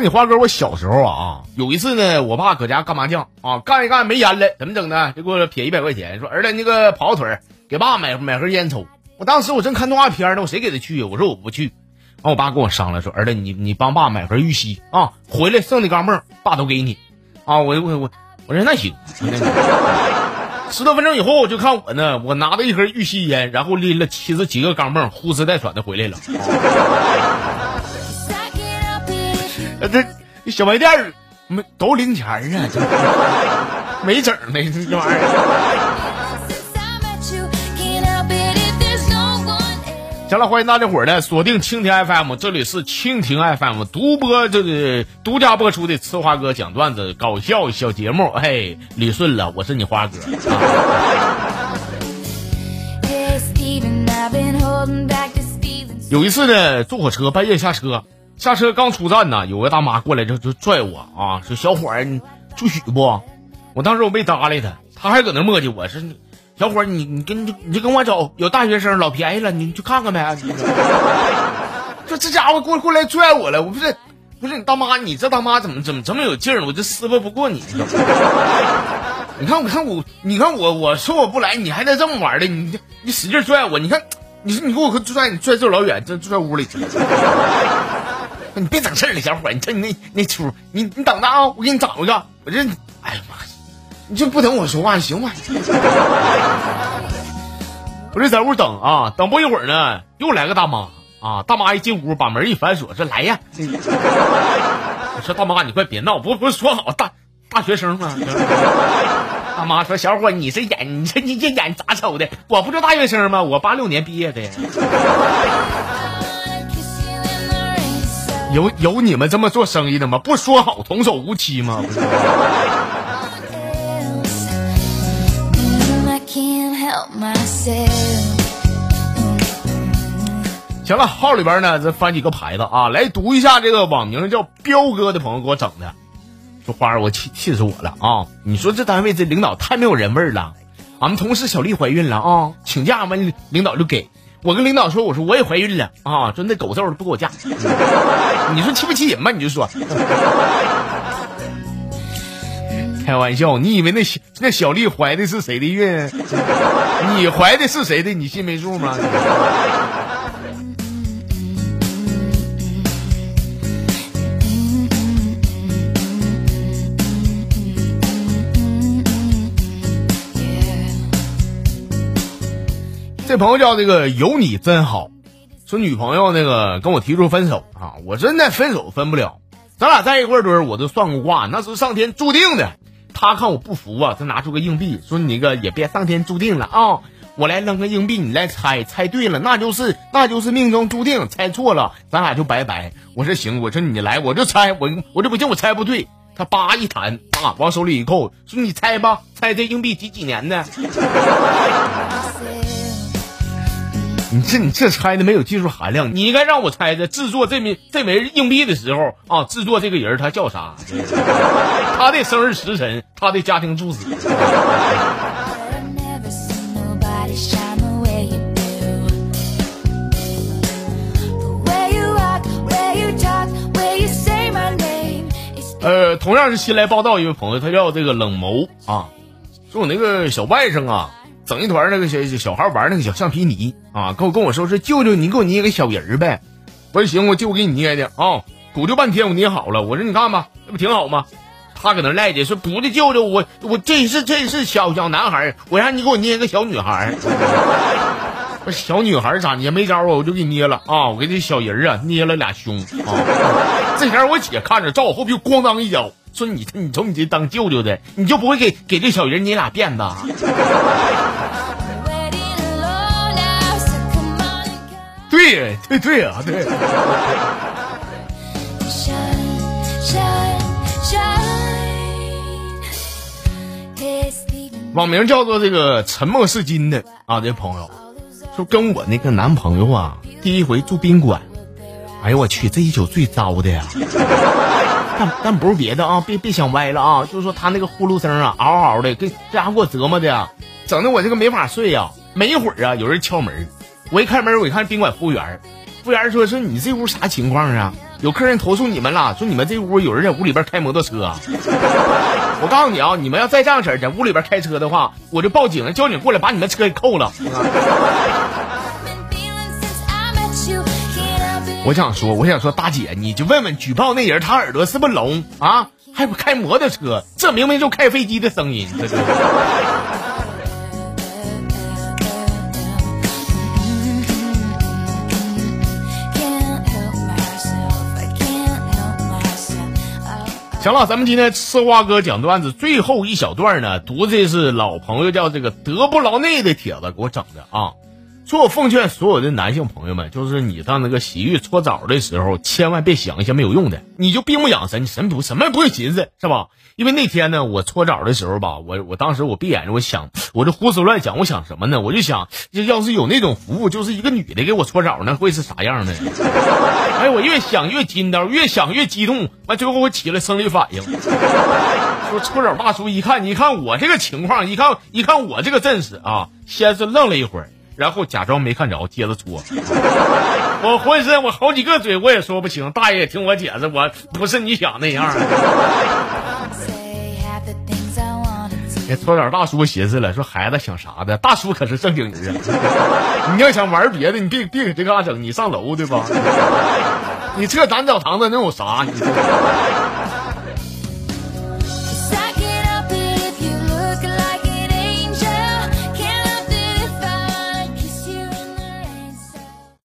你花哥，我小时候啊，有一次呢，我爸搁家干麻将啊，干一干没烟了，怎么整呢？就给我撇一百块钱，说儿子那个跑腿给爸买买盒烟抽。我当时我正看动画片呢，我谁给他去呀？我说我不去。完，我爸跟我商量说，儿子你你帮爸买盒玉溪啊，回来剩的钢镚爸都给你啊。我我我我说那行。十多分钟以后，我就看我呢，我拿着一盒玉溪烟，然后拎了七十几个钢镚，呼哧带喘的回来了。呃，这小卖店儿没都零钱儿啊，没整没这玩意儿。行了，欢迎大家伙儿呢锁定蜻蜓 FM，这里是蜻蜓 FM 独播这个独家播出的吃花哥讲段子搞笑小节目。嘿，捋顺了，我是你花哥。有一次呢，坐火车半夜下车，下车刚出站呢，有个大妈过来就就拽我啊，说小伙儿你住许不？我当时我没搭理他，他还搁那磨叽我说。小伙儿，你你跟你就跟我走，有大学生老便宜了，你去看看呗。就这家伙过过来拽我了，我不是不是你大妈，你这大妈怎么怎么这么有劲儿？我就撕巴不过你。你看我看我你看我我说我不来，你还在这么玩的，你你使劲拽我，你看你说你给我拽你拽这老远，这拽屋里去了。你别整事儿了，小伙，你瞅你那那出，你你等着啊，我给你找一个，我这哎呀妈。你就不等我说话行吗？我这在屋等啊，等不一会儿呢，又来个大妈啊！大妈一进屋，把门一反锁，说：“来呀！” 我说：“大妈，你快别闹，不不是说好大大学生吗？” 大妈说：“小伙，你这眼，你这你这眼咋瞅的？我不就大学生吗？我八六年毕业的。有有你们这么做生意的吗？不说好童叟无欺吗？”行了，号里边呢，再翻几个牌子啊，来读一下这个网名叫彪哥的朋友给我整的。说花儿，我气气死我了啊！你说这单位这领导太没有人味了。俺们同事小丽怀孕了啊，请假完，领导就给我跟领导说，我说我也怀孕了啊，就那狗揍不给我嫁。你说气不气人吧？你就说。开玩笑，你以为那小那小丽怀的是谁的孕？你怀的是谁的？你心没数吗？这朋友叫这个有你真好，说女朋友那个跟我提出分手啊，我真的分手分不了，咱俩在一块堆儿，我都算过卦，那是上天注定的。他看我不服啊，他拿出个硬币，说：“你个也别上天注定了啊，我来扔个硬币，你来猜，猜对了那就是那就是命中注定，猜错了咱俩就拜拜。”我说：“行，我说你来，我就猜，我我这不信我猜不对。”他叭一弹啊，往手里一扣，说：“你猜吧，猜这硬币几几年的？” 你这你这猜的没有技术含量，你应该让我猜猜制作这枚这枚硬币的时候啊，制作这个人他叫啥？他的生日时辰，他的家庭住址。呃，同样是新来报道一位朋友，他叫这个冷眸啊，说我那个小外甥啊。整一团那个小小孩玩那个小橡皮泥啊，跟我跟我说是舅舅，你给我捏个小人儿呗。我说行，我舅给你捏的啊。鼓捣半天我捏好了，我说你看吧，这不挺好吗？他搁那赖着说不的舅舅，我我这是这是小小男孩，我让你给我捏个小女孩。我小女孩咋捏没招啊？我就给捏了啊！我给这小人啊捏了俩胸啊。这前我姐看着，照我后背咣当一脚，说你你瞅你这当舅舅的，你就不会给给这小人捏俩辫子？对对对啊，对。网名叫做这个沉默是金的啊，这朋友说跟我那个男朋友啊，第一回住宾馆，哎呦我去，这一宿最糟的呀！但但不是别的啊，别别想歪了啊，就是说他那个呼噜声啊，嗷嗷的，给这家伙给我折磨的，整的我这个没法睡呀。没一会儿啊，有人敲门。我一开门，我一看宾馆服务员，服务员说：“说你这屋啥情况啊？有客人投诉你们了，说你们这屋有人在屋里边开摩托车。我告诉你啊，你们要再这样式儿在屋里边开车的话，我就报警了，交警过来把你们车给扣了。我想说，我想说，大姐，你就问问举报那人，他耳朵是不是聋啊？还不开摩托车？这明明就开飞机的声音。这行了，咱们今天吃瓜哥讲段子最后一小段呢，读的是老朋友叫这个德布劳内的帖子给我整的啊。说我奉劝所有的男性朋友们，就是你到那个洗浴搓澡的时候，千万别想一些没有用的，你就闭目养神，你什么不什么也不会寻思，是吧？因为那天呢，我搓澡的时候吧，我我当时我闭眼睛，我想，我这胡思乱想，我想什么呢？我就想，要是有那种服务，就是一个女的给我搓澡，那会是啥样的？哎，我越想越筋道，越想越激动，完最后我起了生理反应。说搓澡大叔一看，你看我这个情况，一看一看我这个阵势啊，先是愣了一会儿。然后假装没看着，接着搓。我浑身我好几个嘴，我也说不清。大爷听我解释，我不是你想那样。给 搓澡大叔寻思了，说孩子想啥的？大叔可是正经人。你要想玩别的，你别别给这嘎整，你上楼对吧？你这咱澡堂子能有啥？你。